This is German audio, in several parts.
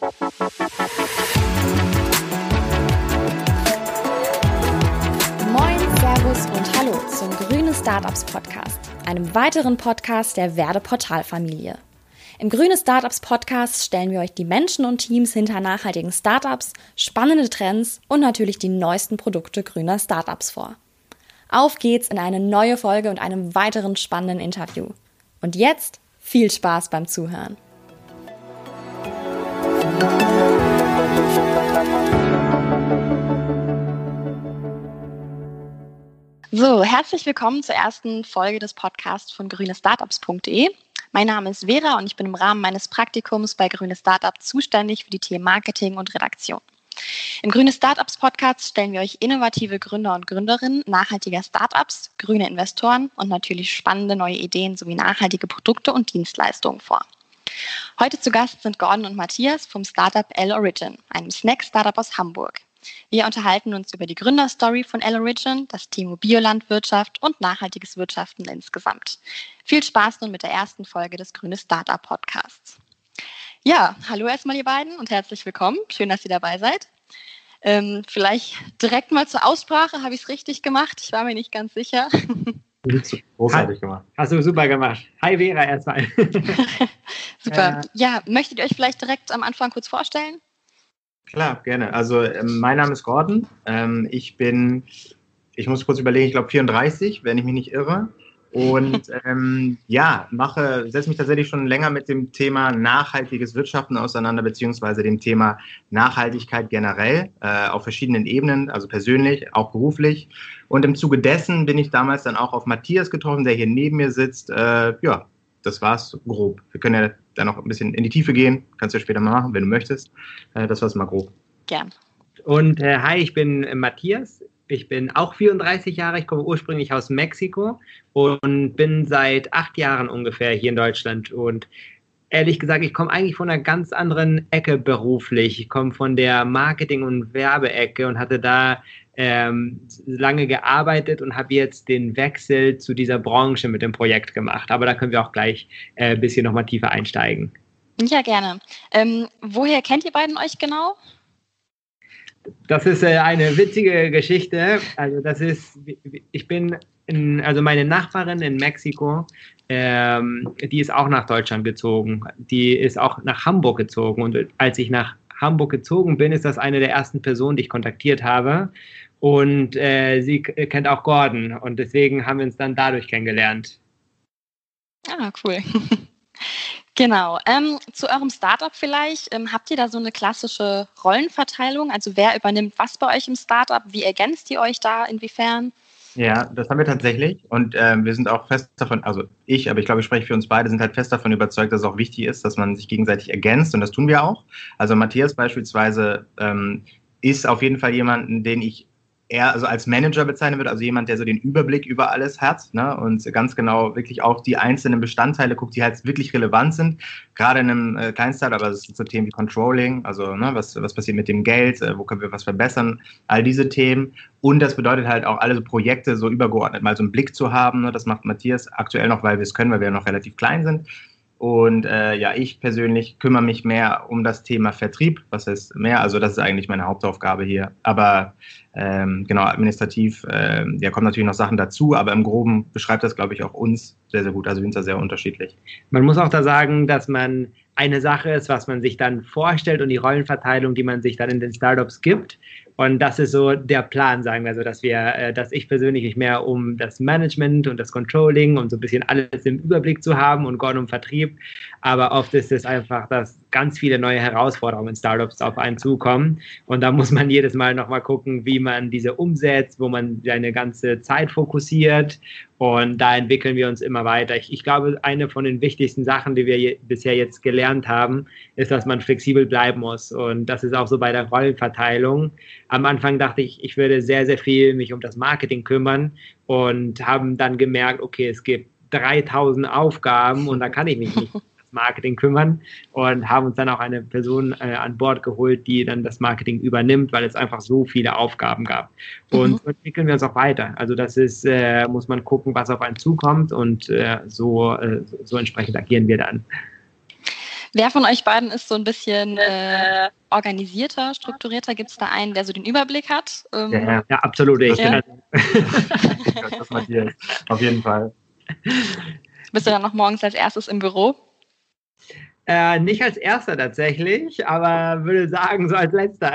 Moin, Servus und Hallo zum Grüne Startups Podcast, einem weiteren Podcast der Werde Portalfamilie. Im Grüne Startups Podcast stellen wir euch die Menschen und Teams hinter nachhaltigen Startups, spannende Trends und natürlich die neuesten Produkte grüner Startups vor. Auf geht's in eine neue Folge und einem weiteren spannenden Interview. Und jetzt viel Spaß beim Zuhören. So, herzlich willkommen zur ersten Folge des Podcasts von grünestartups.de. Mein Name ist Vera und ich bin im Rahmen meines Praktikums bei Grüne Startup zuständig für die Themen Marketing und Redaktion. Im Grüne Startups Podcast stellen wir euch innovative Gründer und Gründerinnen nachhaltiger Startups, grüne Investoren und natürlich spannende neue Ideen sowie nachhaltige Produkte und Dienstleistungen vor. Heute zu Gast sind Gordon und Matthias vom Startup L Origin, einem Snack-Startup aus Hamburg. Wir unterhalten uns über die Gründerstory von L-Origin, das Thema Biolandwirtschaft und nachhaltiges Wirtschaften insgesamt. Viel Spaß nun mit der ersten Folge des Grüne Startup Podcasts. Ja, hallo erstmal ihr beiden und herzlich willkommen. Schön, dass ihr dabei seid. Ähm, vielleicht direkt mal zur Aussprache. Habe ich es richtig gemacht? Ich war mir nicht ganz sicher. Großartig gemacht. Hast du super gemacht. Hi Vera erstmal. super. Äh, ja, möchtet ihr euch vielleicht direkt am Anfang kurz vorstellen? Klar, gerne. Also ähm, mein Name ist Gordon. Ähm, ich bin, ich muss kurz überlegen, ich glaube 34, wenn ich mich nicht irre. Und ähm, ja, mache, setze mich tatsächlich schon länger mit dem Thema nachhaltiges Wirtschaften auseinander, beziehungsweise dem Thema Nachhaltigkeit generell äh, auf verschiedenen Ebenen, also persönlich, auch beruflich. Und im Zuge dessen bin ich damals dann auch auf Matthias getroffen, der hier neben mir sitzt. Äh, ja, das war's grob. Wir können ja da noch ein bisschen in die Tiefe gehen. Kannst du ja später mal machen, wenn du möchtest. Äh, das war's mal grob. Gern. Und äh, hi, ich bin äh, Matthias. Ich bin auch 34 Jahre. Ich komme ursprünglich aus Mexiko und bin seit acht Jahren ungefähr hier in Deutschland. Und ehrlich gesagt, ich komme eigentlich von einer ganz anderen Ecke beruflich. Ich komme von der Marketing- und Werbeecke und hatte da ähm, lange gearbeitet und habe jetzt den Wechsel zu dieser Branche mit dem Projekt gemacht. Aber da können wir auch gleich äh, ein bisschen nochmal tiefer einsteigen. Ja, gerne. Ähm, woher kennt ihr beiden euch genau? Das ist äh, eine witzige Geschichte. Also das ist, ich bin, in, also meine Nachbarin in Mexiko, ähm, die ist auch nach Deutschland gezogen. Die ist auch nach Hamburg gezogen. Und als ich nach Hamburg gezogen bin, ist das eine der ersten Personen, die ich kontaktiert habe. Und äh, sie kennt auch Gordon und deswegen haben wir uns dann dadurch kennengelernt. Ah, cool. genau. Ähm, zu eurem Startup vielleicht. Ähm, habt ihr da so eine klassische Rollenverteilung? Also wer übernimmt was bei euch im Startup? Wie ergänzt ihr euch da? Inwiefern? Ja, das haben wir tatsächlich und äh, wir sind auch fest davon, also ich, aber ich glaube, ich spreche für uns beide, sind halt fest davon überzeugt, dass es auch wichtig ist, dass man sich gegenseitig ergänzt und das tun wir auch. Also Matthias beispielsweise ähm, ist auf jeden Fall jemanden, den ich eher also als Manager bezeichnen wird, also jemand, der so den Überblick über alles hat ne, und ganz genau wirklich auch die einzelnen Bestandteile guckt, die halt wirklich relevant sind. Gerade in einem äh, kleinen Startup, also es sind so Themen wie Controlling, also ne, was, was passiert mit dem Geld, äh, wo können wir was verbessern, all diese Themen. Und das bedeutet halt auch alle so Projekte so übergeordnet mal so einen Blick zu haben. Ne, das macht Matthias aktuell noch, weil wir es können, weil wir noch relativ klein sind. Und äh, ja, ich persönlich kümmere mich mehr um das Thema Vertrieb. Was heißt mehr? Also das ist eigentlich meine Hauptaufgabe hier. Aber ähm, genau, administrativ, äh, ja, kommen natürlich noch Sachen dazu, aber im Groben beschreibt das, glaube ich, auch uns sehr, sehr gut. Also wir sind da sehr unterschiedlich. Man muss auch da sagen, dass man eine Sache ist, was man sich dann vorstellt und die Rollenverteilung, die man sich dann in den Startups gibt. Und das ist so der Plan, sagen wir so, dass wir, äh, dass ich persönlich mich mehr um das Management und das Controlling und so ein bisschen alles im Überblick zu haben und Gordon um Vertrieb. Aber oft ist es einfach, dass ganz viele neue Herausforderungen in Startups auf einen zukommen. Und da muss man jedes Mal nochmal gucken, wie man diese umsetzt, wo man seine ganze Zeit fokussiert. Und da entwickeln wir uns immer weiter. Ich, ich glaube, eine von den wichtigsten Sachen, die wir je, bisher jetzt gelernt haben, ist, dass man flexibel bleiben muss. Und das ist auch so bei der Rollenverteilung. Am Anfang dachte ich, ich würde sehr, sehr viel mich um das Marketing kümmern und haben dann gemerkt, okay, es gibt 3000 Aufgaben und da kann ich mich nicht Marketing kümmern und haben uns dann auch eine Person äh, an Bord geholt, die dann das Marketing übernimmt, weil es einfach so viele Aufgaben gab. Und mhm. so entwickeln wir uns auch weiter. Also das ist, äh, muss man gucken, was auf einen zukommt und äh, so, äh, so entsprechend agieren wir dann. Wer von euch beiden ist so ein bisschen äh, organisierter, strukturierter? Gibt es da einen, der so den Überblick hat? Ähm, ja, ja, absolut. Ich ja. das Matthias, auf jeden Fall. Bist du dann noch morgens als erstes im Büro? Äh, nicht als erster tatsächlich, aber würde sagen, so als letzter.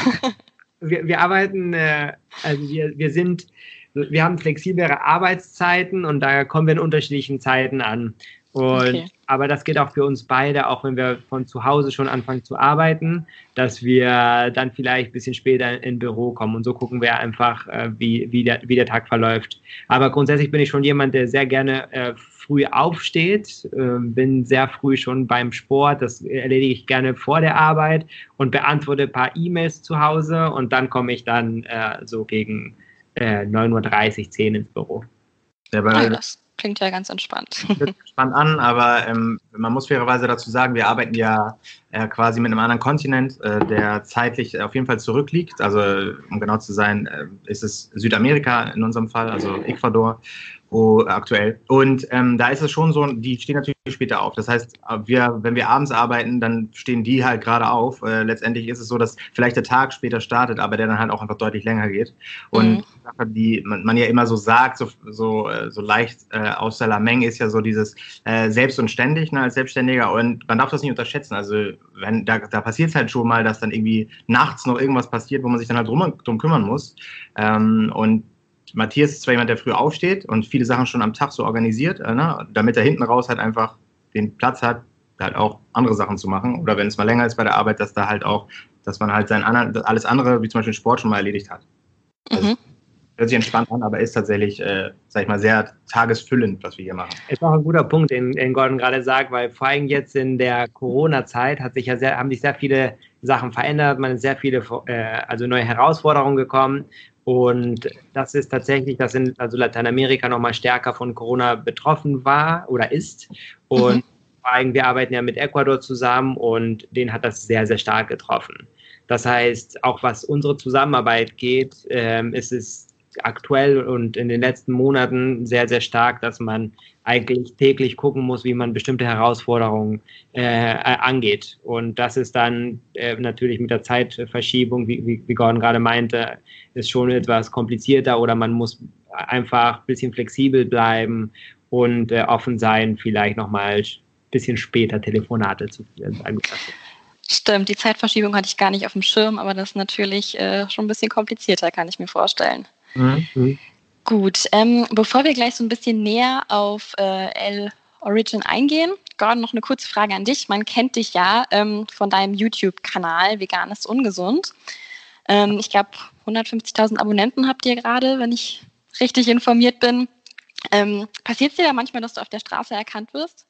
wir, wir arbeiten, äh, also wir, wir sind, wir haben flexiblere Arbeitszeiten und da kommen wir in unterschiedlichen Zeiten an. Und, okay. Aber das geht auch für uns beide, auch wenn wir von zu Hause schon anfangen zu arbeiten, dass wir dann vielleicht ein bisschen später ins Büro kommen. Und so gucken wir einfach, äh, wie, wie, der, wie der Tag verläuft. Aber grundsätzlich bin ich schon jemand, der sehr gerne äh, früh aufsteht, äh, bin sehr früh schon beim Sport, das erledige ich gerne vor der Arbeit und beantworte ein paar E-Mails zu Hause und dann komme ich dann äh, so gegen äh, 9.30 Uhr, 10 ins Büro. Ja, weil das klingt ja ganz entspannt. Entspannt an, aber ähm, man muss fairerweise dazu sagen, wir arbeiten ja äh, quasi mit einem anderen Kontinent, äh, der zeitlich auf jeden Fall zurückliegt. Also um genau zu sein, äh, ist es Südamerika in unserem Fall, also Ecuador oh, aktuell. Und ähm, da ist es schon so, die stehen natürlich später auf. Das heißt, wir, wenn wir abends arbeiten, dann stehen die halt gerade auf. Äh, letztendlich ist es so, dass vielleicht der Tag später startet, aber der dann halt auch einfach deutlich länger geht. Und mhm. Die man, man, ja immer so sagt, so, so, äh, so leicht äh, aus der Lameng, ist ja so dieses äh, selbst und ständig ne, als Selbstständiger. Und man darf das nicht unterschätzen. Also wenn da, da passiert es halt schon mal, dass dann irgendwie nachts noch irgendwas passiert, wo man sich dann halt drum, drum kümmern muss. Ähm, und Matthias ist zwar jemand, der früh aufsteht und viele Sachen schon am Tag so organisiert, äh, ne, damit er hinten raus halt einfach den Platz hat, halt auch andere Sachen zu machen. Oder wenn es mal länger ist bei der Arbeit, dass da halt auch, dass man halt sein alles andere, wie zum Beispiel Sport, schon mal erledigt hat. Also, mhm. Hört sich entspannt an, aber ist tatsächlich, äh, sag ich mal, sehr tagesfüllend, was wir hier machen. Ist auch ein guter Punkt, den, den Gordon gerade sagt, weil vor allem jetzt in der Corona-Zeit hat sich ja sehr, haben sich sehr viele Sachen verändert, man ist sehr viele, äh, also neue Herausforderungen gekommen und das ist tatsächlich, dass in also Lateinamerika nochmal stärker von Corona betroffen war oder ist. Und mhm. vor allem, wir arbeiten ja mit Ecuador zusammen und den hat das sehr, sehr stark getroffen. Das heißt, auch was unsere Zusammenarbeit geht, ähm, ist es aktuell und in den letzten Monaten sehr, sehr stark, dass man eigentlich täglich gucken muss, wie man bestimmte Herausforderungen äh, angeht. Und das ist dann äh, natürlich mit der Zeitverschiebung, wie, wie, wie Gordon gerade meinte, ist schon etwas komplizierter oder man muss einfach ein bisschen flexibel bleiben und äh, offen sein, vielleicht nochmal ein bisschen später Telefonate zu führen. Stimmt, die Zeitverschiebung hatte ich gar nicht auf dem Schirm, aber das ist natürlich äh, schon ein bisschen komplizierter, kann ich mir vorstellen. Mhm. Gut, ähm, bevor wir gleich so ein bisschen näher auf äh, L Origin eingehen, Gordon, noch eine kurze Frage an dich. Man kennt dich ja ähm, von deinem YouTube-Kanal Vegan ist ungesund. Ähm, ich glaube, 150.000 Abonnenten habt ihr gerade, wenn ich richtig informiert bin. Ähm, Passiert es dir da manchmal, dass du auf der Straße erkannt wirst?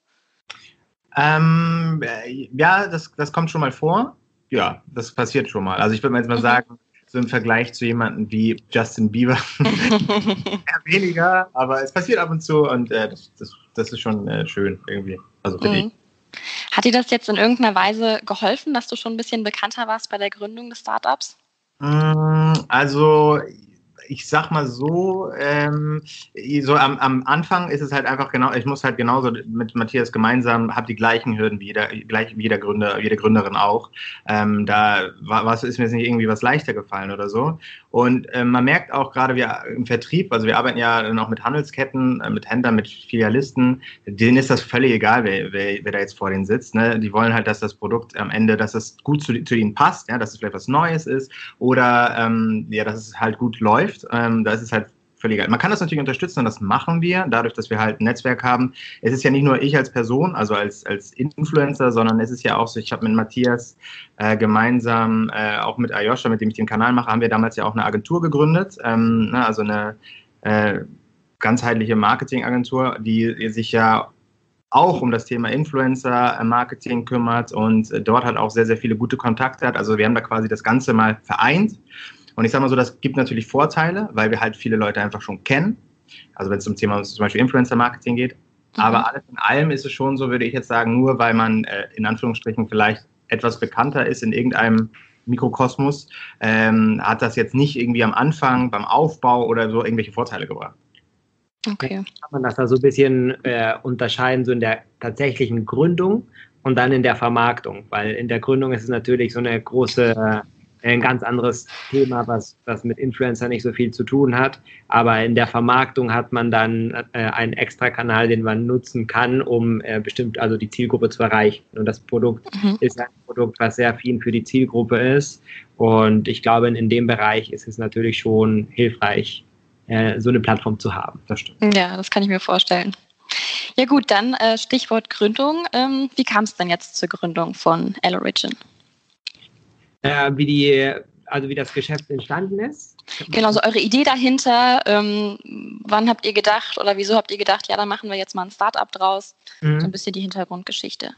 Ähm, äh, ja, das, das kommt schon mal vor. Ja, das passiert schon mal. Also ich würde mal jetzt mal mhm. sagen, so im Vergleich zu jemandem wie Justin Bieber weniger, aber es passiert ab und zu und äh, das, das, das, ist schon äh, schön irgendwie. Also für mhm. Hat dir das jetzt in irgendeiner Weise geholfen, dass du schon ein bisschen bekannter warst bei der Gründung des Startups? Mm, also ich sag mal so, ähm, so am, am, Anfang ist es halt einfach genau, ich muss halt genauso mit Matthias gemeinsam, habe die gleichen Hürden wie jeder, gleich wie jeder Gründer, jede Gründerin auch. Ähm, da war, was ist mir jetzt nicht irgendwie was leichter gefallen oder so. Und äh, man merkt auch gerade wir im Vertrieb, also wir arbeiten ja auch mit Handelsketten, äh, mit Händlern, mit Filialisten, denen ist das völlig egal, wer, wer, wer da jetzt vor denen sitzt. Ne? Die wollen halt, dass das Produkt am Ende, dass es gut zu, zu ihnen passt, ja, dass es vielleicht was Neues ist oder ähm, ja, dass es halt gut läuft hilft. Ähm, da ist es halt völlig egal. Man kann das natürlich unterstützen und das machen wir, dadurch, dass wir halt ein Netzwerk haben. Es ist ja nicht nur ich als Person, also als, als Influencer, sondern es ist ja auch so, ich habe mit Matthias äh, gemeinsam, äh, auch mit Ayosha, mit dem ich den Kanal mache, haben wir damals ja auch eine Agentur gegründet, ähm, ne, also eine äh, ganzheitliche Marketingagentur, die sich ja auch um das Thema Influencer-Marketing kümmert und äh, dort halt auch sehr, sehr viele gute Kontakte hat. Also wir haben da quasi das Ganze mal vereint. Und ich sage mal so, das gibt natürlich Vorteile, weil wir halt viele Leute einfach schon kennen. Also wenn es zum Thema zum Beispiel Influencer-Marketing geht. Mhm. Aber alles in allem ist es schon so, würde ich jetzt sagen, nur weil man äh, in Anführungsstrichen vielleicht etwas bekannter ist in irgendeinem Mikrokosmos, ähm, hat das jetzt nicht irgendwie am Anfang beim Aufbau oder so irgendwelche Vorteile gebracht. Okay. Kann man das da so ein bisschen äh, unterscheiden, so in der tatsächlichen Gründung und dann in der Vermarktung, weil in der Gründung ist es natürlich so eine große ein ganz anderes Thema, was, was mit Influencer nicht so viel zu tun hat. Aber in der Vermarktung hat man dann äh, einen extra Kanal, den man nutzen kann, um äh, bestimmt also die Zielgruppe zu erreichen. Und das Produkt mhm. ist ein Produkt, was sehr viel für die Zielgruppe ist. Und ich glaube, in, in dem Bereich ist es natürlich schon hilfreich, äh, so eine Plattform zu haben. Das stimmt. Ja, das kann ich mir vorstellen. Ja gut, dann äh, Stichwort Gründung. Ähm, wie kam es denn jetzt zur Gründung von L-Origin? Äh, wie die, also wie das Geschäft entstanden ist. Genau, so eure Idee dahinter. Ähm, wann habt ihr gedacht oder wieso habt ihr gedacht, ja, da machen wir jetzt mal ein Startup draus? Mhm. So ein bisschen die Hintergrundgeschichte.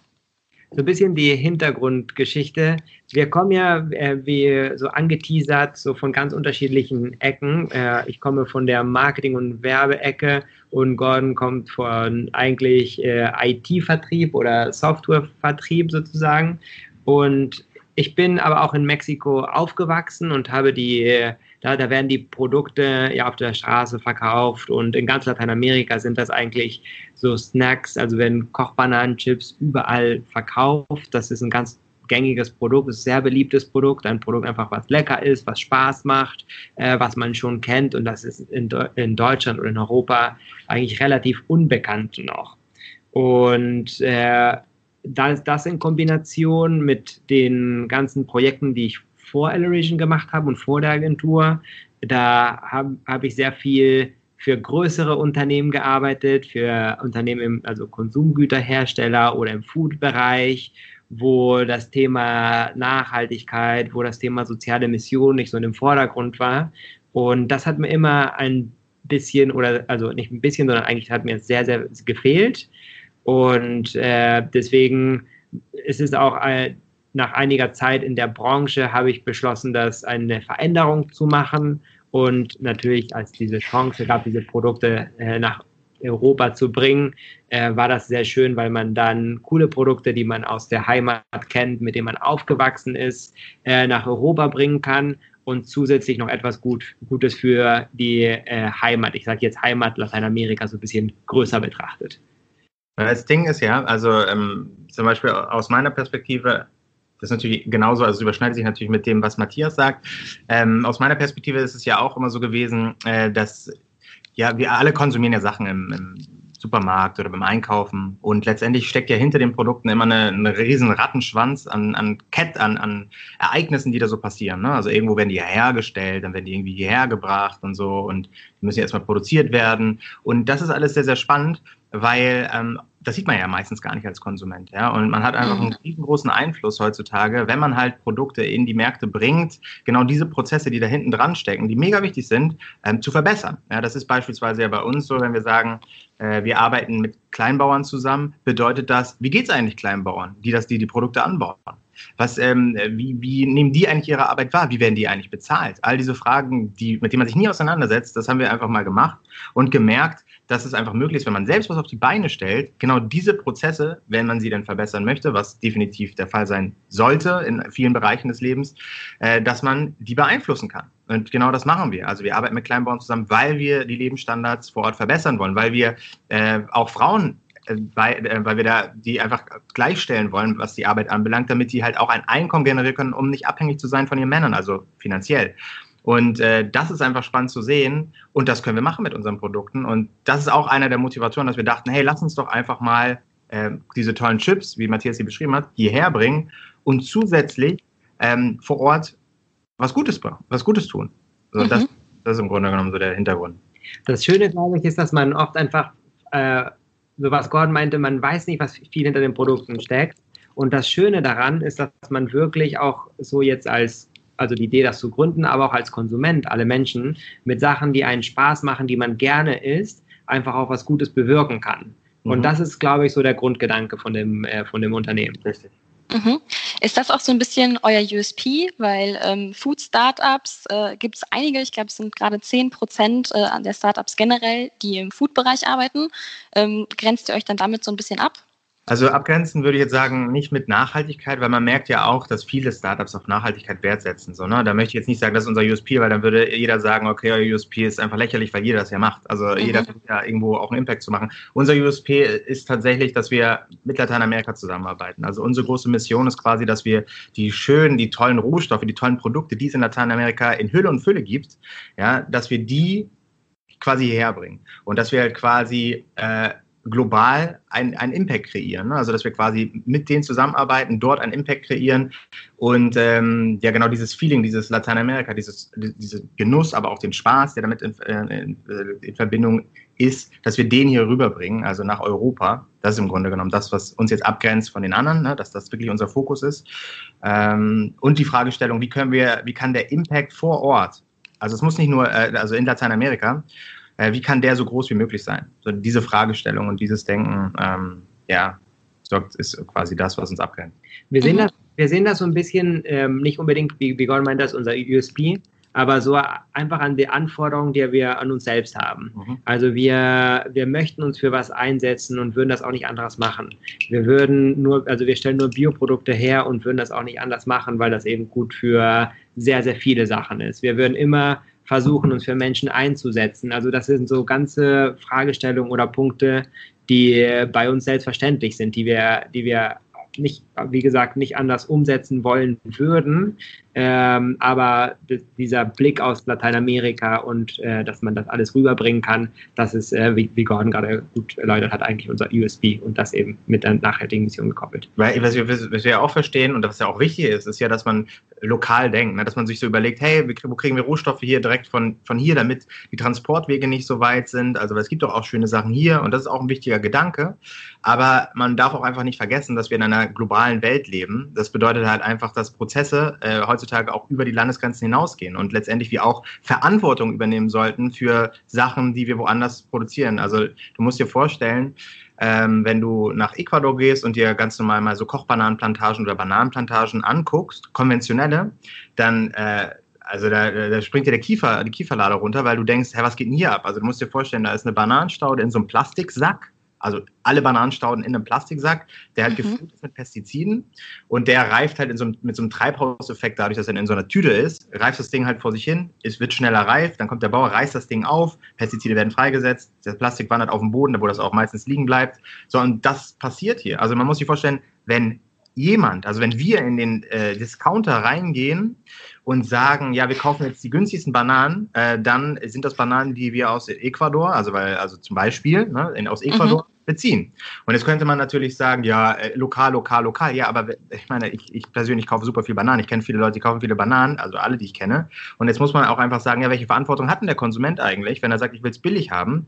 So ein bisschen die Hintergrundgeschichte. Wir kommen ja, äh, wie so angeteasert, so von ganz unterschiedlichen Ecken. Äh, ich komme von der Marketing- und Werbeecke und Gordon kommt von eigentlich äh, IT-Vertrieb oder Softwarevertrieb sozusagen. Und ich bin aber auch in Mexiko aufgewachsen und habe die, da, da werden die Produkte ja auf der Straße verkauft und in ganz Lateinamerika sind das eigentlich so Snacks, also werden Kochbananenchips überall verkauft. Das ist ein ganz gängiges Produkt, ist sehr beliebtes Produkt, ein Produkt einfach, was lecker ist, was Spaß macht, äh, was man schon kennt und das ist in, in Deutschland oder in Europa eigentlich relativ unbekannt noch. Und äh, das, das in Kombination mit den ganzen Projekten, die ich vor Elleration gemacht habe und vor der Agentur, da habe hab ich sehr viel für größere Unternehmen gearbeitet, für Unternehmen im also Konsumgüterhersteller oder im Food-Bereich, wo das Thema Nachhaltigkeit, wo das Thema soziale Mission nicht so in dem Vordergrund war. Und das hat mir immer ein bisschen oder also nicht ein bisschen, sondern eigentlich hat mir sehr, sehr gefehlt. Und äh, deswegen ist es auch ein, nach einiger Zeit in der Branche habe ich beschlossen, das eine Veränderung zu machen. Und natürlich, als diese Chance gab, diese Produkte äh, nach Europa zu bringen, äh, war das sehr schön, weil man dann coole Produkte, die man aus der Heimat kennt, mit denen man aufgewachsen ist, äh, nach Europa bringen kann und zusätzlich noch etwas gut, Gutes für die äh, Heimat, ich sage jetzt Heimat Lateinamerika, so ein bisschen größer betrachtet. Das Ding ist ja, also ähm, zum Beispiel aus meiner Perspektive, das ist natürlich genauso, also überschneidet sich natürlich mit dem, was Matthias sagt. Ähm, aus meiner Perspektive ist es ja auch immer so gewesen, äh, dass ja, wir alle konsumieren ja Sachen im, im Supermarkt oder beim Einkaufen. Und letztendlich steckt ja hinter den Produkten immer eine, eine riesen Rattenschwanz an, an Kett, an, an Ereignissen, die da so passieren. Ne? Also irgendwo werden die hergestellt, dann werden die irgendwie hierher gebracht und so und die müssen ja erstmal produziert werden. Und das ist alles sehr, sehr spannend, weil ähm, das sieht man ja meistens gar nicht als Konsument. Ja? Und man hat einfach mhm. einen riesengroßen Einfluss heutzutage, wenn man halt Produkte in die Märkte bringt, genau diese Prozesse, die da hinten dran stecken, die mega wichtig sind, ähm, zu verbessern. Ja, das ist beispielsweise ja bei uns so, wenn wir sagen, äh, wir arbeiten mit Kleinbauern zusammen, bedeutet das, wie geht es eigentlich Kleinbauern, die das, die, die Produkte anbauen? Was, ähm, wie, wie nehmen die eigentlich ihre Arbeit wahr? Wie werden die eigentlich bezahlt? All diese Fragen, die, mit denen man sich nie auseinandersetzt, das haben wir einfach mal gemacht und gemerkt, dass es einfach möglich ist, wenn man selbst was auf die Beine stellt, genau diese Prozesse, wenn man sie denn verbessern möchte, was definitiv der Fall sein sollte in vielen Bereichen des Lebens, äh, dass man die beeinflussen kann. Und genau das machen wir. Also wir arbeiten mit Kleinbauern zusammen, weil wir die Lebensstandards vor Ort verbessern wollen, weil wir äh, auch Frauen äh, weil, äh, weil wir da die einfach gleichstellen wollen, was die Arbeit anbelangt, damit die halt auch ein Einkommen generieren können, um nicht abhängig zu sein von ihren Männern, also finanziell. Und äh, das ist einfach spannend zu sehen und das können wir machen mit unseren Produkten. Und das ist auch einer der Motivationen, dass wir dachten, hey, lass uns doch einfach mal äh, diese tollen Chips, wie Matthias sie beschrieben hat, hierher bringen und zusätzlich ähm, vor Ort was Gutes, was Gutes tun. Also mhm. das, das ist im Grunde genommen so der Hintergrund. Das Schöne, glaube ich, ist, dass man oft einfach, äh, so was Gordon meinte, man weiß nicht, was viel hinter den Produkten steckt. Und das Schöne daran ist, dass man wirklich auch so jetzt als also die Idee, das zu gründen, aber auch als Konsument, alle Menschen, mit Sachen, die einen Spaß machen, die man gerne isst, einfach auch was Gutes bewirken kann. Und mhm. das ist, glaube ich, so der Grundgedanke von dem, äh, von dem Unternehmen. Richtig. Mhm. Ist das auch so ein bisschen euer USP? Weil ähm, Food-Startups äh, gibt es einige, ich glaube, es sind gerade 10 Prozent äh, der Startups generell, die im Food-Bereich arbeiten. Ähm, grenzt ihr euch dann damit so ein bisschen ab? Also abgrenzen würde ich jetzt sagen, nicht mit Nachhaltigkeit, weil man merkt ja auch, dass viele Startups auf Nachhaltigkeit Wert setzen. So, ne? Da möchte ich jetzt nicht sagen, das ist unser USP, weil dann würde jeder sagen, okay, euer USP ist einfach lächerlich, weil jeder das ja macht. Also mhm. jeder versucht ja irgendwo auch einen Impact zu machen. Unser USP ist tatsächlich, dass wir mit Lateinamerika zusammenarbeiten. Also unsere große Mission ist quasi, dass wir die schönen, die tollen Rohstoffe, die tollen Produkte, die es in Lateinamerika in Hülle und Fülle gibt, ja, dass wir die quasi hierher bringen. Und dass wir halt quasi äh, global einen, einen Impact kreieren. Ne? Also dass wir quasi mit denen zusammenarbeiten, dort einen Impact kreieren und ähm, ja genau dieses Feeling, dieses Lateinamerika, dieses, diese Genuss, aber auch den Spaß, der damit in, in, in, Verbindung ist, dass wir den hier rüberbringen, also nach Europa. Das ist im Grunde genommen das, was uns jetzt abgrenzt von den anderen, ne? dass das wirklich unser Fokus ist. Ähm, und die Fragestellung, wie können wir, wie kann der Impact vor Ort, also es muss nicht nur, äh, also in Lateinamerika, äh, wie kann der so groß wie möglich sein? So diese Fragestellung und dieses Denken, ähm, ja, ist quasi das, was uns abgrenzt. Wir sehen, mhm. das, wir sehen das so ein bisschen, ähm, nicht unbedingt, wie, wie Gordon meint, das unser USP, aber so einfach an die Anforderungen, die wir an uns selbst haben. Mhm. Also wir, wir möchten uns für was einsetzen und würden das auch nicht anders machen. Wir würden nur, also wir stellen nur Bioprodukte her und würden das auch nicht anders machen, weil das eben gut für sehr, sehr viele Sachen ist. Wir würden immer versuchen, uns für Menschen einzusetzen. Also das sind so ganze Fragestellungen oder Punkte, die bei uns selbstverständlich sind, die wir, die wir nicht, wie gesagt, nicht anders umsetzen wollen würden. Ähm, aber dieser Blick aus Lateinamerika und äh, dass man das alles rüberbringen kann, das ist, äh, wie, wie, Gordon gerade gut erläutert hat, eigentlich unser USB und das eben mit der nachhaltigen Mission gekoppelt. Weil, was wir, was wir auch verstehen und was ja auch wichtig ist, ist ja, dass man lokal denkt, ne? dass man sich so überlegt, hey, wo kriegen wir Rohstoffe hier direkt von, von hier, damit die Transportwege nicht so weit sind. Also es gibt doch auch schöne Sachen hier und das ist auch ein wichtiger Gedanke. Aber man darf auch einfach nicht vergessen, dass wir in einer globalen Welt leben. Das bedeutet halt einfach, dass Prozesse äh, heutzutage auch über die Landesgrenzen hinausgehen und letztendlich wir auch Verantwortung übernehmen sollten für Sachen, die wir woanders produzieren. Also du musst dir vorstellen, ähm, wenn du nach Ecuador gehst und dir ganz normal mal so Kochbananenplantagen oder Bananenplantagen anguckst, konventionelle, dann äh, also da, da springt dir der Kiefer, die Kieferlade runter, weil du denkst, hä, was geht denn hier ab? Also du musst dir vorstellen, da ist eine Bananenstaude in so einem Plastiksack also alle Bananenstauden in einem Plastiksack, der halt mhm. gefüllt ist mit Pestiziden und der reift halt in so einem, mit so einem Treibhauseffekt, dadurch, dass er in so einer Tüte ist, reift das Ding halt vor sich hin, es wird schneller reif, dann kommt der Bauer, reißt das Ding auf, Pestizide werden freigesetzt, das Plastik wandert auf den Boden, wo das auch meistens liegen bleibt. So, und das passiert hier. Also man muss sich vorstellen, wenn jemand, also wenn wir in den äh, Discounter reingehen und sagen, ja, wir kaufen jetzt die günstigsten Bananen, äh, dann sind das Bananen, die wir aus Ecuador, also weil, also zum Beispiel ne, in, aus Ecuador mhm. Beziehen. Und jetzt könnte man natürlich sagen, ja, äh, lokal, lokal, lokal, ja, aber ich meine, ich, ich persönlich kaufe super viel Bananen. Ich kenne viele Leute, die kaufen viele Bananen, also alle, die ich kenne. Und jetzt muss man auch einfach sagen, ja, welche Verantwortung hat denn der Konsument eigentlich, wenn er sagt, ich will es billig haben?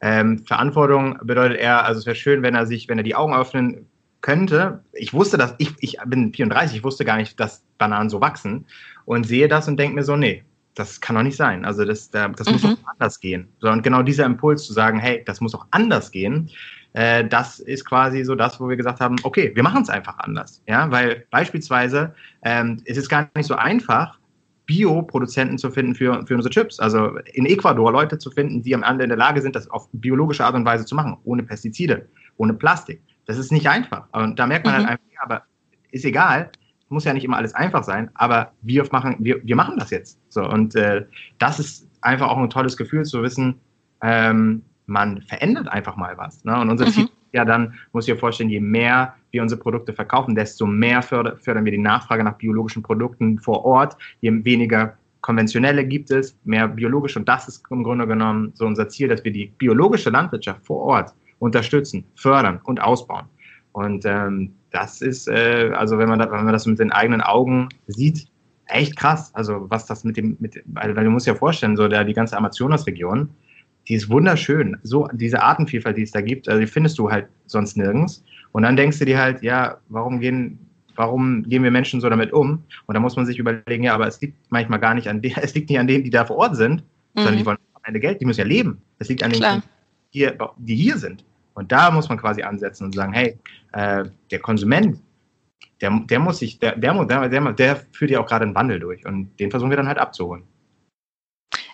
Ähm, Verantwortung bedeutet eher, also es wäre schön, wenn er sich, wenn er die Augen öffnen könnte, ich wusste das, ich, ich bin 34, ich wusste gar nicht, dass Bananen so wachsen und sehe das und denke mir so, nee, das kann doch nicht sein. Also das, das mhm. muss auch anders gehen. So, und genau dieser Impuls zu sagen, hey, das muss auch anders gehen, äh, das ist quasi so das, wo wir gesagt haben, okay, wir machen es einfach anders. Ja, weil beispielsweise ähm, es ist gar nicht so einfach, Bioproduzenten zu finden für, für unsere Chips. Also in Ecuador Leute zu finden, die am Ende in der Lage sind, das auf biologische Art und Weise zu machen, ohne Pestizide, ohne Plastik. Das ist nicht einfach. Und da merkt man halt mhm. halt einfach, ja, aber ist egal, muss ja nicht immer alles einfach sein, aber wir machen, wir, wir machen das jetzt. So, und äh, das ist einfach auch ein tolles Gefühl zu wissen, ähm, man verändert einfach mal was. Ne? Und unser mhm. Ziel ja dann, muss ich dir vorstellen, je mehr wir unsere Produkte verkaufen, desto mehr fördern, fördern wir die Nachfrage nach biologischen Produkten vor Ort, je weniger konventionelle gibt es, mehr biologisch. Und das ist im Grunde genommen so unser Ziel, dass wir die biologische Landwirtschaft vor Ort unterstützen, fördern und ausbauen. Und ähm, das ist, äh, also wenn man, das, wenn man das mit den eigenen Augen sieht, echt krass. Also was das mit dem, mit, weil, weil du musst ja vorstellen, so der, die ganze Amazonas-Region, die ist wunderschön. So diese Artenvielfalt, die es da gibt, also die findest du halt sonst nirgends. Und dann denkst du dir halt, ja, warum gehen, warum gehen wir Menschen so damit um? Und da muss man sich überlegen, ja, aber es liegt manchmal gar nicht an denen, es liegt nicht an denen, die da vor Ort sind, mhm. sondern die wollen am Ende Geld, die müssen ja leben. Es liegt an denen, die hier, die hier sind. Und da muss man quasi ansetzen und sagen, hey, äh, der Konsument, der, der muss sich, der, der, der, der führt ja auch gerade einen Wandel durch und den versuchen wir dann halt abzuholen.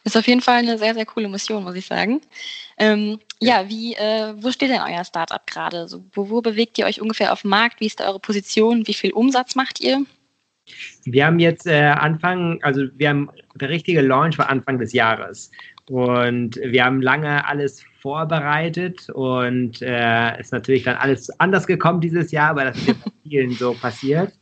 Ist auf jeden Fall eine sehr, sehr coole Mission, muss ich sagen. Ähm, ja, wie, äh, wo steht denn euer Startup gerade? So, wo, wo bewegt ihr euch ungefähr auf dem Markt? Wie ist da eure Position? Wie viel Umsatz macht ihr? Wir haben jetzt äh, Anfang, also wir haben, der richtige Launch war Anfang des Jahres. Und wir haben lange alles vorbereitet und äh, ist natürlich dann alles anders gekommen dieses Jahr, weil das ist jetzt vielen so passiert.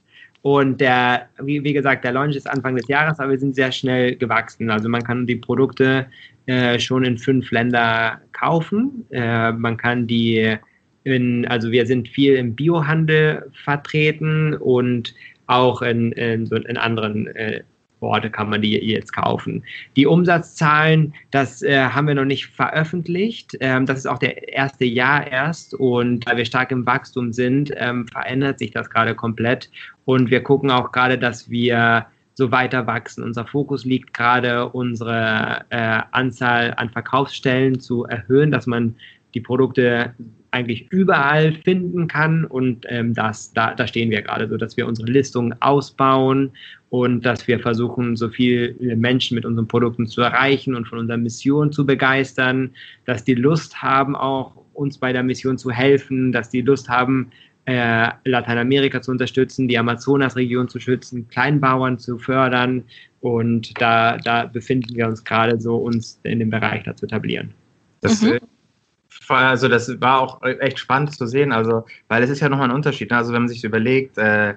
Und der, wie, wie, gesagt, der Launch ist Anfang des Jahres, aber wir sind sehr schnell gewachsen. Also man kann die Produkte äh, schon in fünf Länder kaufen. Äh, man kann die in, also wir sind viel im Biohandel vertreten und auch in, in, in anderen äh, Orte kann man die jetzt kaufen. Die Umsatzzahlen, das äh, haben wir noch nicht veröffentlicht. Ähm, das ist auch der erste Jahr erst und da wir stark im Wachstum sind, ähm, verändert sich das gerade komplett und wir gucken auch gerade, dass wir so weiter wachsen. Unser Fokus liegt gerade, unsere äh, Anzahl an Verkaufsstellen zu erhöhen, dass man die Produkte eigentlich überall finden kann und ähm, das, da, da stehen wir gerade so, dass wir unsere Listung ausbauen und dass wir versuchen, so viele Menschen mit unseren Produkten zu erreichen und von unserer Mission zu begeistern, dass die Lust haben, auch uns bei der Mission zu helfen, dass die Lust haben, äh, Lateinamerika zu unterstützen, die Amazonasregion zu schützen, Kleinbauern zu fördern und da, da befinden wir uns gerade so, uns in dem Bereich da zu etablieren. Das mhm. Äh, also das war auch echt spannend zu sehen, also weil es ist ja nochmal ein Unterschied. Ne? Also wenn man sich überlegt, äh,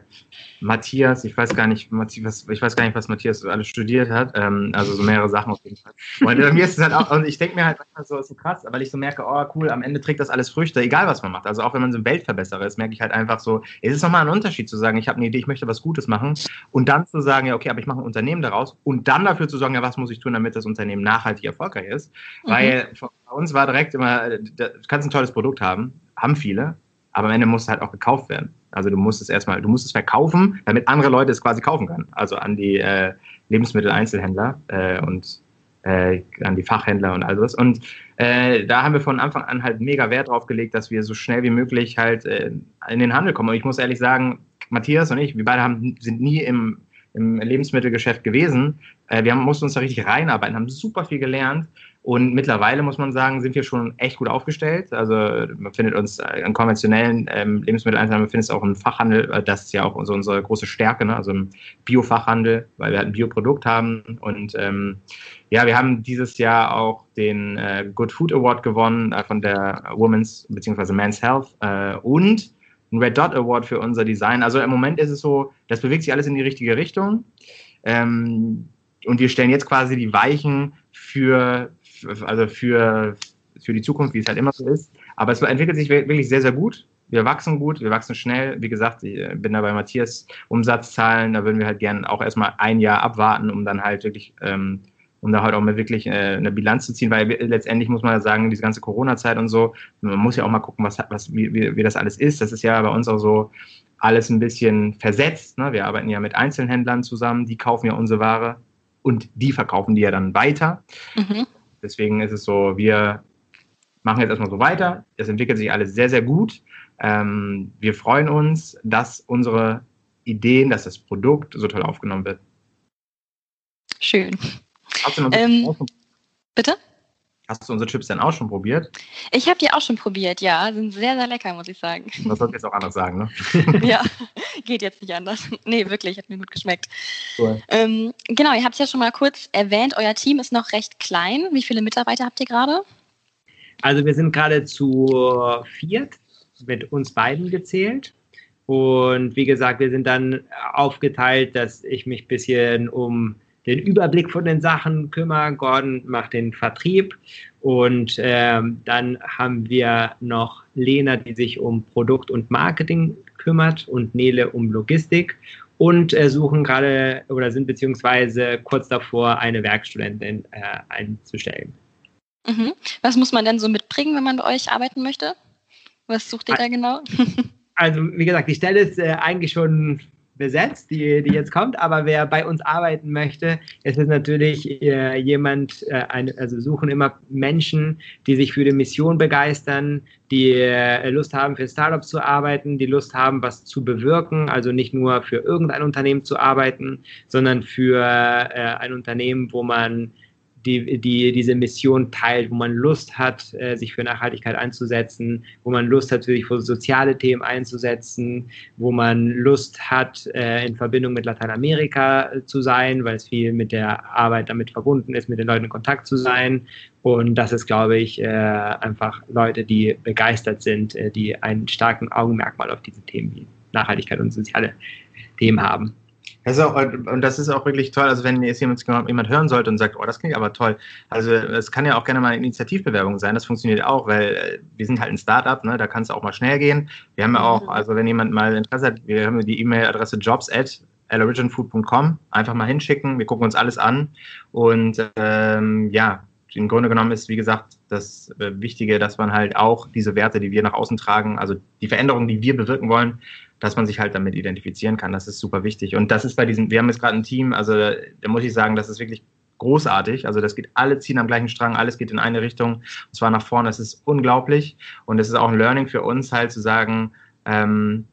Matthias, ich weiß gar nicht, Matthias, ich weiß gar nicht, was Matthias alles studiert hat, ähm, also so mehrere Sachen auf jeden Fall. Und bei mir ist es halt auch, und ich denke mir halt manchmal so, so krass, weil ich so merke, oh cool, am Ende trägt das alles Früchte, egal was man macht. Also auch wenn man so ein Weltverbesserer ist, merke ich halt einfach so, es ist nochmal ein Unterschied zu sagen, ich habe eine Idee, ich möchte was Gutes machen und dann zu sagen, ja okay, aber ich mache ein Unternehmen daraus und dann dafür zu sagen, ja was muss ich tun, damit das Unternehmen nachhaltig erfolgreich ist, mhm. weil bei uns war direkt immer, du kannst ein tolles Produkt haben, haben viele, aber am Ende muss es halt auch gekauft werden. Also du musst es erstmal, du musst es verkaufen, damit andere Leute es quasi kaufen können. Also an die äh, Lebensmitteleinzelhändler äh, und äh, an die Fachhändler und all das. Und äh, da haben wir von Anfang an halt mega Wert drauf gelegt, dass wir so schnell wie möglich halt äh, in den Handel kommen. Und ich muss ehrlich sagen, Matthias und ich, wir beide haben, sind nie im, im Lebensmittelgeschäft gewesen. Äh, wir haben, mussten uns da richtig reinarbeiten, haben super viel gelernt und mittlerweile muss man sagen, sind wir schon echt gut aufgestellt. Also man findet uns in konventionellen ähm, Lebensmitteleinzelhandel, man findet es auch im Fachhandel, äh, das ist ja auch unsere, unsere große Stärke, ne? also im Biofachhandel, weil wir halt ein Bioprodukt haben. Und ähm, ja, wir haben dieses Jahr auch den äh, Good Food Award gewonnen äh, von der Women's bzw. Men's Health äh, und ein Red Dot Award für unser Design. Also im Moment ist es so, das bewegt sich alles in die richtige Richtung. Ähm, und wir stellen jetzt quasi die Weichen für also für, für die Zukunft, wie es halt immer so ist. Aber es entwickelt sich wirklich sehr, sehr gut. Wir wachsen gut, wir wachsen schnell. Wie gesagt, ich äh, bin da bei Matthias Umsatzzahlen, da würden wir halt gerne auch erstmal ein Jahr abwarten, um dann halt wirklich, ähm, um da halt auch mal wirklich äh, eine Bilanz zu ziehen, weil letztendlich muss man ja sagen, diese ganze Corona-Zeit und so, man muss ja auch mal gucken, was, was, wie, wie, wie das alles ist. Das ist ja bei uns auch so alles ein bisschen versetzt. Ne? Wir arbeiten ja mit Einzelhändlern zusammen, die kaufen ja unsere Ware und die verkaufen die ja dann weiter. Mhm. Deswegen ist es so, wir machen jetzt erstmal so weiter. Es entwickelt sich alles sehr, sehr gut. Ähm, wir freuen uns, dass unsere Ideen, dass das Produkt so toll aufgenommen wird. Schön. Hast du noch ähm, bitte? Hast du unsere Chips denn auch schon probiert? Ich habe die auch schon probiert, ja. Sind sehr, sehr lecker, muss ich sagen. Das sollte jetzt auch anders sagen, ne? ja, geht jetzt nicht anders. Nee, wirklich, hat mir gut geschmeckt. Cool. Ähm, genau, ihr habt es ja schon mal kurz erwähnt, euer Team ist noch recht klein. Wie viele Mitarbeiter habt ihr gerade? Also wir sind gerade zu viert, mit uns beiden gezählt. Und wie gesagt, wir sind dann aufgeteilt, dass ich mich ein bisschen um den Überblick von den Sachen kümmern. Gordon macht den Vertrieb und ähm, dann haben wir noch Lena, die sich um Produkt und Marketing kümmert und Nele um Logistik und äh, suchen gerade oder sind beziehungsweise kurz davor, eine Werkstudentin äh, einzustellen. Mhm. Was muss man denn so mitbringen, wenn man bei euch arbeiten möchte? Was sucht ihr da genau? Also, wie gesagt, die Stelle ist äh, eigentlich schon besetzt, die, die jetzt kommt. Aber wer bei uns arbeiten möchte, es ist natürlich äh, jemand, äh, eine, also suchen immer Menschen, die sich für die Mission begeistern, die äh, Lust haben, für Startups zu arbeiten, die Lust haben, was zu bewirken, also nicht nur für irgendein Unternehmen zu arbeiten, sondern für äh, ein Unternehmen, wo man die, die diese Mission teilt, wo man Lust hat, äh, sich für Nachhaltigkeit einzusetzen, wo man Lust hat, sich für soziale Themen einzusetzen, wo man Lust hat, äh, in Verbindung mit Lateinamerika äh, zu sein, weil es viel mit der Arbeit damit verbunden ist, mit den Leuten in Kontakt zu sein. Und das ist, glaube ich, einfach Leute, die begeistert sind, die einen starken Augenmerkmal auf diese Themen wie Nachhaltigkeit und soziale Themen haben. Das auch, und das ist auch wirklich toll, also wenn jetzt jemand, jemand hören sollte und sagt, oh, das klingt aber toll. Also es kann ja auch gerne mal eine Initiativbewerbung sein, das funktioniert auch, weil äh, wir sind halt ein Startup, ne, da kann es auch mal schnell gehen. Wir haben ja auch, mhm. also wenn jemand mal Interesse hat, wir haben die E-Mail-Adresse jobs at aloriginfood.com, einfach mal hinschicken, wir gucken uns alles an und ähm, ja, im Grunde genommen ist, wie gesagt, das äh, Wichtige, dass man halt auch diese Werte, die wir nach außen tragen, also die Veränderungen, die wir bewirken wollen, dass man sich halt damit identifizieren kann. Das ist super wichtig. Und das ist bei diesen, wir haben jetzt gerade ein Team, also da muss ich sagen, das ist wirklich großartig. Also das geht, alle ziehen am gleichen Strang, alles geht in eine Richtung, und zwar nach vorne. Das ist unglaublich. Und es ist auch ein Learning für uns halt zu sagen, ähm,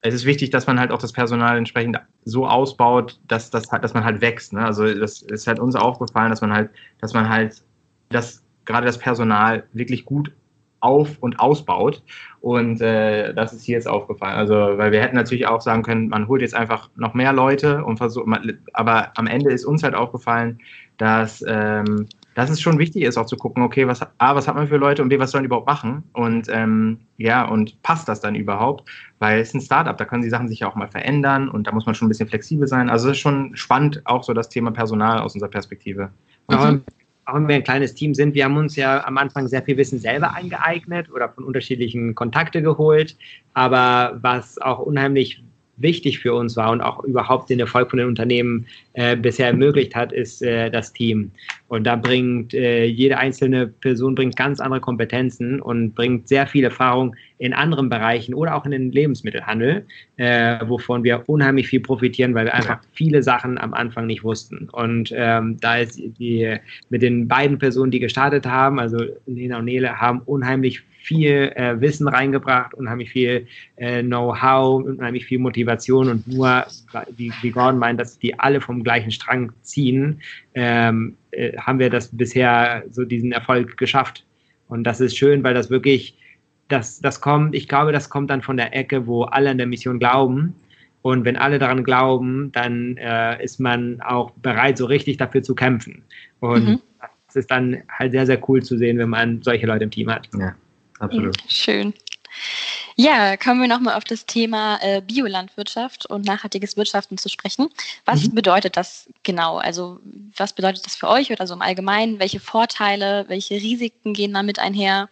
es ist wichtig, dass man halt auch das Personal entsprechend so ausbaut, dass, das, dass man halt wächst. Ne? Also das ist halt uns aufgefallen, dass man halt, dass man halt das gerade das Personal wirklich gut auf- und ausbaut. Und äh, das ist hier jetzt aufgefallen. Also, weil wir hätten natürlich auch sagen können, man holt jetzt einfach noch mehr Leute und versucht, aber am Ende ist uns halt aufgefallen, dass, ähm, dass es schon wichtig ist, auch zu gucken, okay, was, A, was hat man für Leute und B, was sollen die überhaupt machen? Und ähm, ja, und passt das dann überhaupt? Weil es ist ein Startup, da können die Sachen sich ja auch mal verändern und da muss man schon ein bisschen flexibel sein. Also es ist schon spannend, auch so das Thema Personal aus unserer Perspektive. Mhm auch wenn wir ein kleines Team sind, wir haben uns ja am Anfang sehr viel Wissen selber eingeeignet oder von unterschiedlichen Kontakte geholt. Aber was auch unheimlich wichtig für uns war und auch überhaupt den Erfolg von den Unternehmen äh, bisher ermöglicht hat, ist äh, das Team. Und da bringt äh, jede einzelne Person bringt ganz andere Kompetenzen und bringt sehr viel Erfahrung in anderen Bereichen oder auch in den Lebensmittelhandel, äh, wovon wir unheimlich viel profitieren, weil wir einfach viele Sachen am Anfang nicht wussten. Und ähm, da ist die mit den beiden Personen, die gestartet haben, also Lena und Nele, haben unheimlich viel äh, Wissen reingebracht, unheimlich viel äh, Know-how, unheimlich viel Motivation und nur, wie, wie Gordon meint, dass die alle vom gleichen Strang ziehen, ähm, äh, haben wir das bisher so diesen Erfolg geschafft. Und das ist schön, weil das wirklich, das, das kommt, ich glaube, das kommt dann von der Ecke, wo alle an der Mission glauben. Und wenn alle daran glauben, dann äh, ist man auch bereit, so richtig dafür zu kämpfen. Und mhm. das ist dann halt sehr, sehr cool zu sehen, wenn man solche Leute im Team hat. Ja absolut. Schön. Ja, kommen wir nochmal auf das Thema äh, Biolandwirtschaft und nachhaltiges Wirtschaften zu sprechen. Was mhm. bedeutet das genau? Also was bedeutet das für euch oder so im Allgemeinen? Welche Vorteile, welche Risiken gehen damit einher?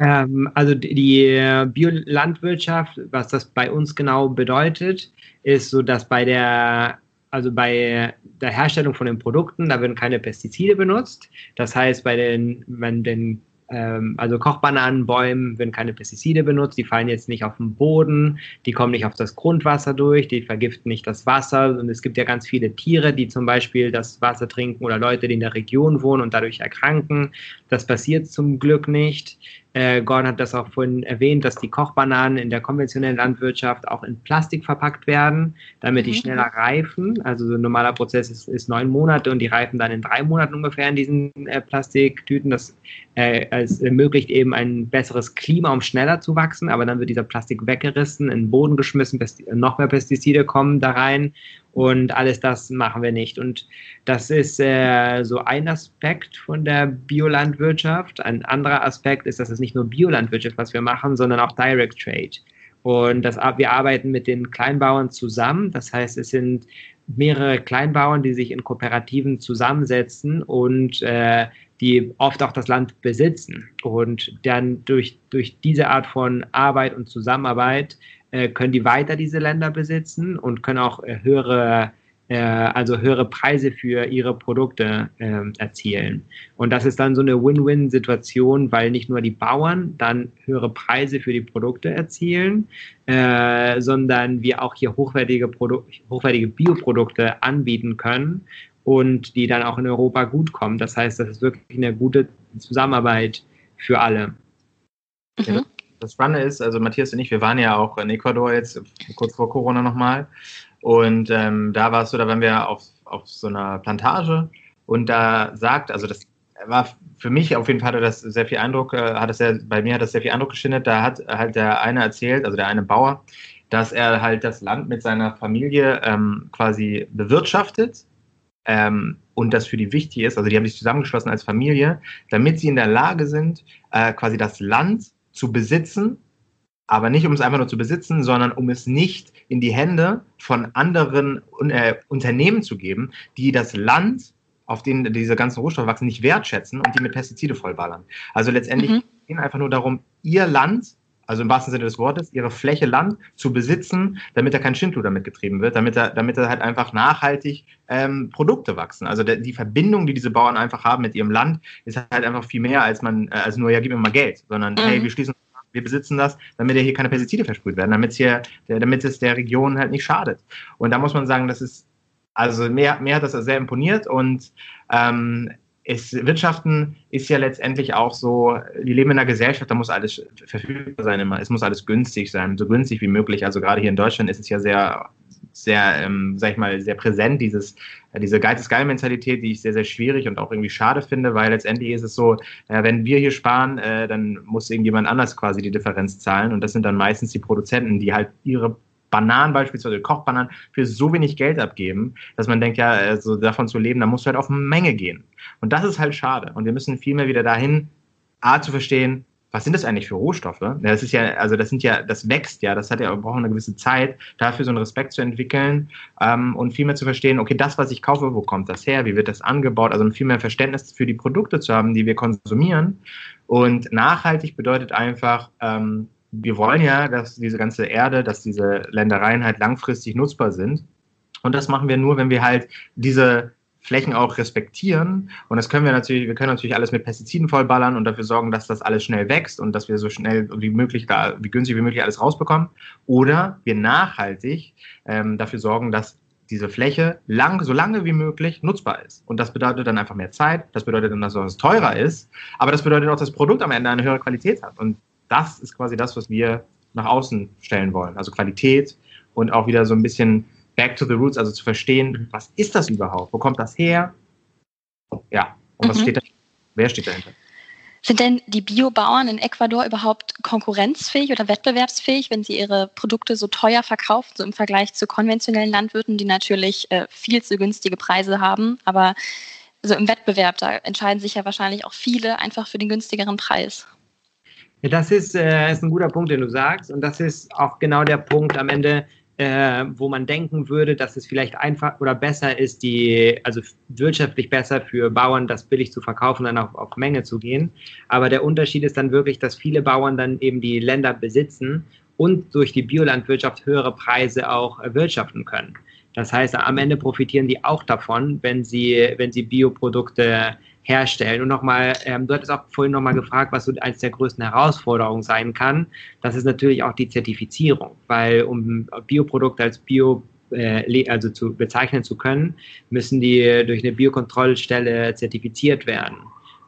Ähm, also die Biolandwirtschaft, was das bei uns genau bedeutet, ist so, dass bei der also bei der Herstellung von den Produkten, da werden keine Pestizide benutzt. Das heißt, bei den, wenn den ähm, also Kochbananenbäumen werden keine Pestizide benutzt, die fallen jetzt nicht auf den Boden, die kommen nicht auf das Grundwasser durch, die vergiften nicht das Wasser. Und es gibt ja ganz viele Tiere, die zum Beispiel das Wasser trinken oder Leute, die in der Region wohnen und dadurch erkranken. Das passiert zum Glück nicht. Äh, Gordon hat das auch vorhin erwähnt, dass die Kochbananen in der konventionellen Landwirtschaft auch in Plastik verpackt werden, damit mhm. die schneller reifen. Also so ein normaler Prozess ist, ist, neun Monate und die reifen dann in drei Monaten ungefähr in diesen äh, Plastiktüten. Das äh, es ermöglicht eben ein besseres Klima, um schneller zu wachsen, aber dann wird dieser Plastik weggerissen, in den Boden geschmissen, noch mehr Pestizide kommen da rein und alles das machen wir nicht. Und das ist äh, so ein Aspekt von der Biolandwirtschaft. Ein anderer Aspekt ist, dass es nicht nur Biolandwirtschaft, was wir machen, sondern auch Direct Trade. Und das, wir arbeiten mit den Kleinbauern zusammen. Das heißt, es sind mehrere Kleinbauern, die sich in Kooperativen zusammensetzen und äh, die oft auch das Land besitzen. Und dann durch, durch diese Art von Arbeit und Zusammenarbeit äh, können die weiter diese Länder besitzen und können auch äh, höhere äh, also höhere Preise für ihre Produkte äh, erzielen. Und das ist dann so eine Win-Win-Situation, weil nicht nur die Bauern dann höhere Preise für die Produkte erzielen, äh, sondern wir auch hier hochwertige, Produ hochwertige Bioprodukte anbieten können und die dann auch in Europa gut kommen. Das heißt, das ist wirklich eine gute Zusammenarbeit für alle. Mhm das Spannende ist, also Matthias und ich, wir waren ja auch in Ecuador jetzt kurz vor Corona nochmal. Und ähm, da war es so, da waren wir auf, auf so einer Plantage und da sagt, also das war für mich auf jeden Fall hat das sehr viel Eindruck, äh, hat es sehr, bei mir hat das sehr viel Eindruck geschindet. Da hat halt der eine erzählt, also der eine Bauer, dass er halt das Land mit seiner Familie ähm, quasi bewirtschaftet ähm, und das für die wichtig ist. Also die haben sich zusammengeschlossen als Familie, damit sie in der Lage sind, äh, quasi das Land zu besitzen, aber nicht um es einfach nur zu besitzen, sondern um es nicht in die Hände von anderen äh, Unternehmen zu geben, die das Land auf denen diese ganzen Rohstoffe wachsen, nicht wertschätzen und die mit Pestizide vollballern. Also letztendlich mhm. geht einfach nur darum, ihr Land, also im wahrsten Sinne des Wortes, ihre Fläche Land zu besitzen, damit da kein Schindluder mitgetrieben wird, damit da, damit da halt einfach nachhaltig ähm, Produkte wachsen. Also der, die Verbindung, die diese Bauern einfach haben mit ihrem Land, ist halt einfach viel mehr als man, äh, als nur, ja, gib mir mal Geld, sondern mhm. hey, wir schließen wir besitzen das, damit hier keine Pestizide versprüht werden, damit es hier, damit es der Region halt nicht schadet. Und da muss man sagen, das ist also mir, mir hat das sehr imponiert und ähm, ist, Wirtschaften ist ja letztendlich auch so, wir leben in einer Gesellschaft, da muss alles verfügbar sein immer. Es muss alles günstig sein, so günstig wie möglich. Also gerade hier in Deutschland ist es ja sehr, sehr, ähm, sag ich mal, sehr präsent, dieses, äh, diese Geiz ist geil Mentalität, die ich sehr, sehr schwierig und auch irgendwie schade finde, weil letztendlich ist es so, äh, wenn wir hier sparen, äh, dann muss irgendjemand anders quasi die Differenz zahlen und das sind dann meistens die Produzenten, die halt ihre Bananen beispielsweise, Kochbananen, für so wenig Geld abgeben, dass man denkt, ja, also davon zu leben, da musst du halt auf Menge gehen. Und das ist halt schade. Und wir müssen vielmehr wieder dahin, A, zu verstehen, was sind das eigentlich für Rohstoffe? Das ist ja, also das sind ja, das wächst ja, das hat ja, braucht eine gewisse Zeit, dafür so einen Respekt zu entwickeln ähm, und vielmehr zu verstehen, okay, das, was ich kaufe, wo kommt das her, wie wird das angebaut, also viel mehr Verständnis für die Produkte zu haben, die wir konsumieren. Und nachhaltig bedeutet einfach, ähm, wir wollen ja, dass diese ganze Erde, dass diese Ländereien halt langfristig nutzbar sind. Und das machen wir nur, wenn wir halt diese Flächen auch respektieren. Und das können wir natürlich, wir können natürlich alles mit Pestiziden vollballern und dafür sorgen, dass das alles schnell wächst und dass wir so schnell wie möglich da, wie günstig wie möglich alles rausbekommen. Oder wir nachhaltig ähm, dafür sorgen, dass diese Fläche lang, so lange wie möglich nutzbar ist. Und das bedeutet dann einfach mehr Zeit, das bedeutet dann, dass es teurer ist, aber das bedeutet auch, dass das Produkt am Ende eine höhere Qualität hat. Und das ist quasi das, was wir nach außen stellen wollen. Also Qualität und auch wieder so ein bisschen back to the roots, also zu verstehen, was ist das überhaupt? Wo kommt das her? Ja, und was mhm. steht da? Wer steht dahinter? Sind denn die Biobauern in Ecuador überhaupt konkurrenzfähig oder wettbewerbsfähig, wenn sie ihre Produkte so teuer verkaufen, so im Vergleich zu konventionellen Landwirten, die natürlich äh, viel zu günstige Preise haben? Aber so im Wettbewerb, da entscheiden sich ja wahrscheinlich auch viele einfach für den günstigeren Preis. Ja, das ist, äh, ist ein guter Punkt, den du sagst. Und das ist auch genau der Punkt am Ende, äh, wo man denken würde, dass es vielleicht einfach oder besser ist, die, also wirtschaftlich besser für Bauern, das billig zu verkaufen, dann auf, auf Menge zu gehen. Aber der Unterschied ist dann wirklich, dass viele Bauern dann eben die Länder besitzen und durch die Biolandwirtschaft höhere Preise auch erwirtschaften können. Das heißt, am Ende profitieren die auch davon, wenn sie, wenn sie Bioprodukte herstellen. Und nochmal, ähm, du hattest auch vorhin nochmal gefragt, was so eines der größten Herausforderungen sein kann. Das ist natürlich auch die Zertifizierung, weil um Bioprodukte als Bio äh, also zu bezeichnen zu können, müssen die durch eine Biokontrollstelle zertifiziert werden.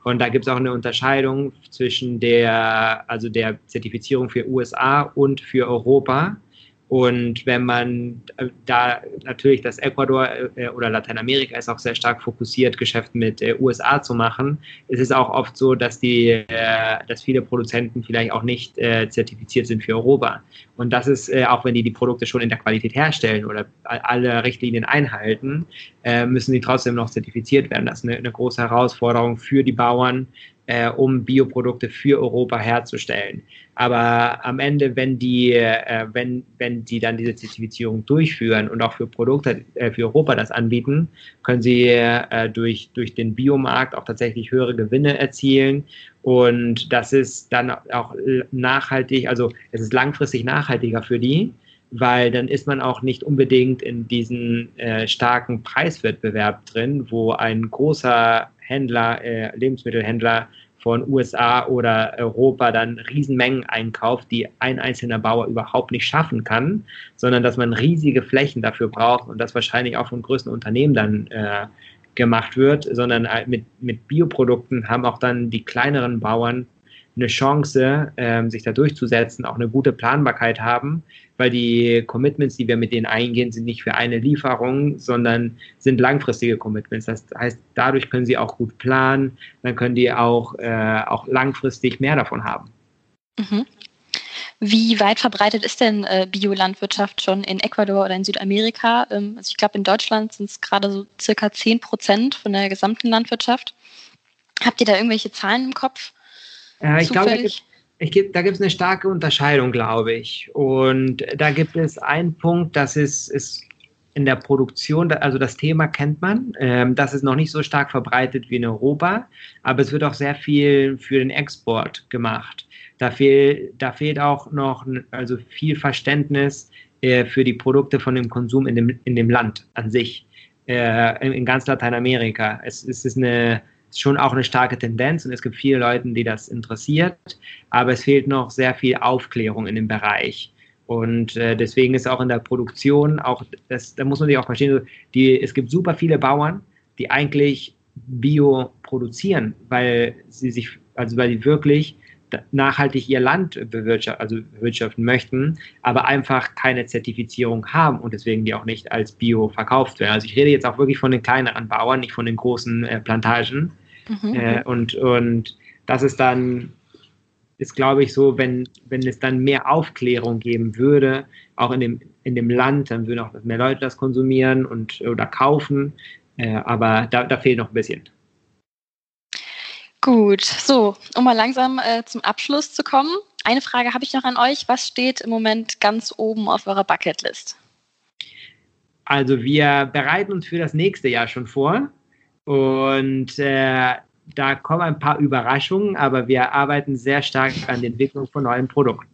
Und da gibt es auch eine Unterscheidung zwischen der, also der Zertifizierung für USA und für Europa. Und wenn man äh, da natürlich das Ecuador äh, oder Lateinamerika ist auch sehr stark fokussiert, Geschäft mit äh, USA zu machen, ist es auch oft so, dass die, dass viele Produzenten vielleicht auch nicht zertifiziert sind für Europa. Und das ist, auch wenn die die Produkte schon in der Qualität herstellen oder alle Richtlinien einhalten, müssen die trotzdem noch zertifiziert werden. Das ist eine, eine große Herausforderung für die Bauern, äh, um Bioprodukte für Europa herzustellen. Aber am Ende, wenn die, äh, wenn, wenn die dann diese Zertifizierung durchführen und auch für Produkte äh, für Europa das anbieten, können sie äh, durch, durch den Biomarkt auch tatsächlich höhere Gewinne erzielen. Und das ist dann auch nachhaltig, also es ist langfristig nachhaltiger für die weil dann ist man auch nicht unbedingt in diesen äh, starken Preiswettbewerb drin, wo ein großer Händler, äh, Lebensmittelhändler von USA oder Europa dann Riesenmengen einkauft, die ein einzelner Bauer überhaupt nicht schaffen kann, sondern dass man riesige Flächen dafür braucht und das wahrscheinlich auch von größten Unternehmen dann äh, gemacht wird, sondern äh, mit, mit Bioprodukten haben auch dann die kleineren Bauern eine Chance, ähm, sich da durchzusetzen, auch eine gute Planbarkeit haben, weil die Commitments, die wir mit denen eingehen, sind nicht für eine Lieferung, sondern sind langfristige Commitments. Das heißt, dadurch können sie auch gut planen, dann können die auch, äh, auch langfristig mehr davon haben. Mhm. Wie weit verbreitet ist denn äh, Biolandwirtschaft schon in Ecuador oder in Südamerika? Ähm, also ich glaube, in Deutschland sind es gerade so circa 10 Prozent von der gesamten Landwirtschaft. Habt ihr da irgendwelche Zahlen im Kopf? Ja, ich glaube, da gibt ich, da gibt es eine starke Unterscheidung, glaube ich. Und da gibt es einen Punkt, das ist, ist in der Produktion, also das Thema kennt man, ähm, das ist noch nicht so stark verbreitet wie in Europa, aber es wird auch sehr viel für den Export gemacht. Da, fehl, da fehlt auch noch also viel Verständnis äh, für die Produkte von dem Konsum in dem, in dem Land an sich, äh, in, in, ganz Lateinamerika. Es, es ist eine schon auch eine starke Tendenz und es gibt viele Leute, die das interessiert, aber es fehlt noch sehr viel Aufklärung in dem Bereich. Und äh, deswegen ist auch in der Produktion, auch das, da muss man sich auch verstehen, die, es gibt super viele Bauern, die eigentlich Bio produzieren, weil sie sich, also weil sie wirklich nachhaltig ihr Land bewirtschaften, also bewirtschaften möchten, aber einfach keine Zertifizierung haben und deswegen die auch nicht als Bio verkauft werden. Also ich rede jetzt auch wirklich von den kleineren Bauern, nicht von den großen äh, Plantagen. Mhm. Äh, und, und das ist dann, ist glaube ich so, wenn, wenn es dann mehr Aufklärung geben würde, auch in dem, in dem Land, dann würden auch mehr Leute das konsumieren und oder kaufen. Äh, aber da, da fehlt noch ein bisschen. Gut, so, um mal langsam äh, zum Abschluss zu kommen. Eine Frage habe ich noch an euch. Was steht im Moment ganz oben auf eurer Bucketlist? Also wir bereiten uns für das nächste Jahr schon vor und äh, da kommen ein paar Überraschungen, aber wir arbeiten sehr stark an der Entwicklung von neuen Produkten.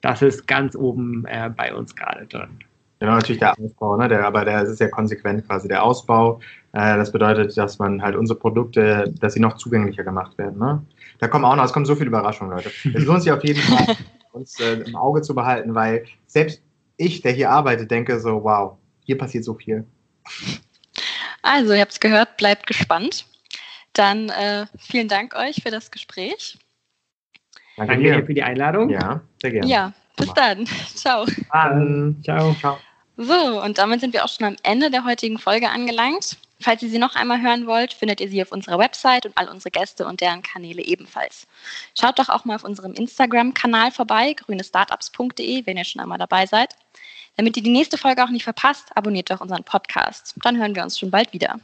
Das ist ganz oben äh, bei uns gerade drin. Genau, natürlich der Ausbau, ne? der, aber der ist ja konsequent quasi der Ausbau. Äh, das bedeutet, dass man halt unsere Produkte, dass sie noch zugänglicher gemacht werden. Ne? Da kommen auch noch, es kommen so viele Überraschungen, Leute. Es lohnt sich auf jeden Fall, uns äh, im Auge zu behalten, weil selbst ich, der hier arbeitet, denke so, wow, hier passiert so viel. Also, ihr habt es gehört, bleibt gespannt. Dann äh, vielen Dank euch für das Gespräch. Danke, Danke für die Einladung. Ja, sehr gerne. Ja, bis dann. Ciao. Dann. Ciao. Ciao. So, und damit sind wir auch schon am Ende der heutigen Folge angelangt. Falls ihr sie noch einmal hören wollt, findet ihr sie auf unserer Website und all unsere Gäste und deren Kanäle ebenfalls. Schaut doch auch mal auf unserem Instagram-Kanal vorbei, grünestartups.de, wenn ihr schon einmal dabei seid. Damit ihr die nächste Folge auch nicht verpasst, abonniert doch unseren Podcast. Dann hören wir uns schon bald wieder.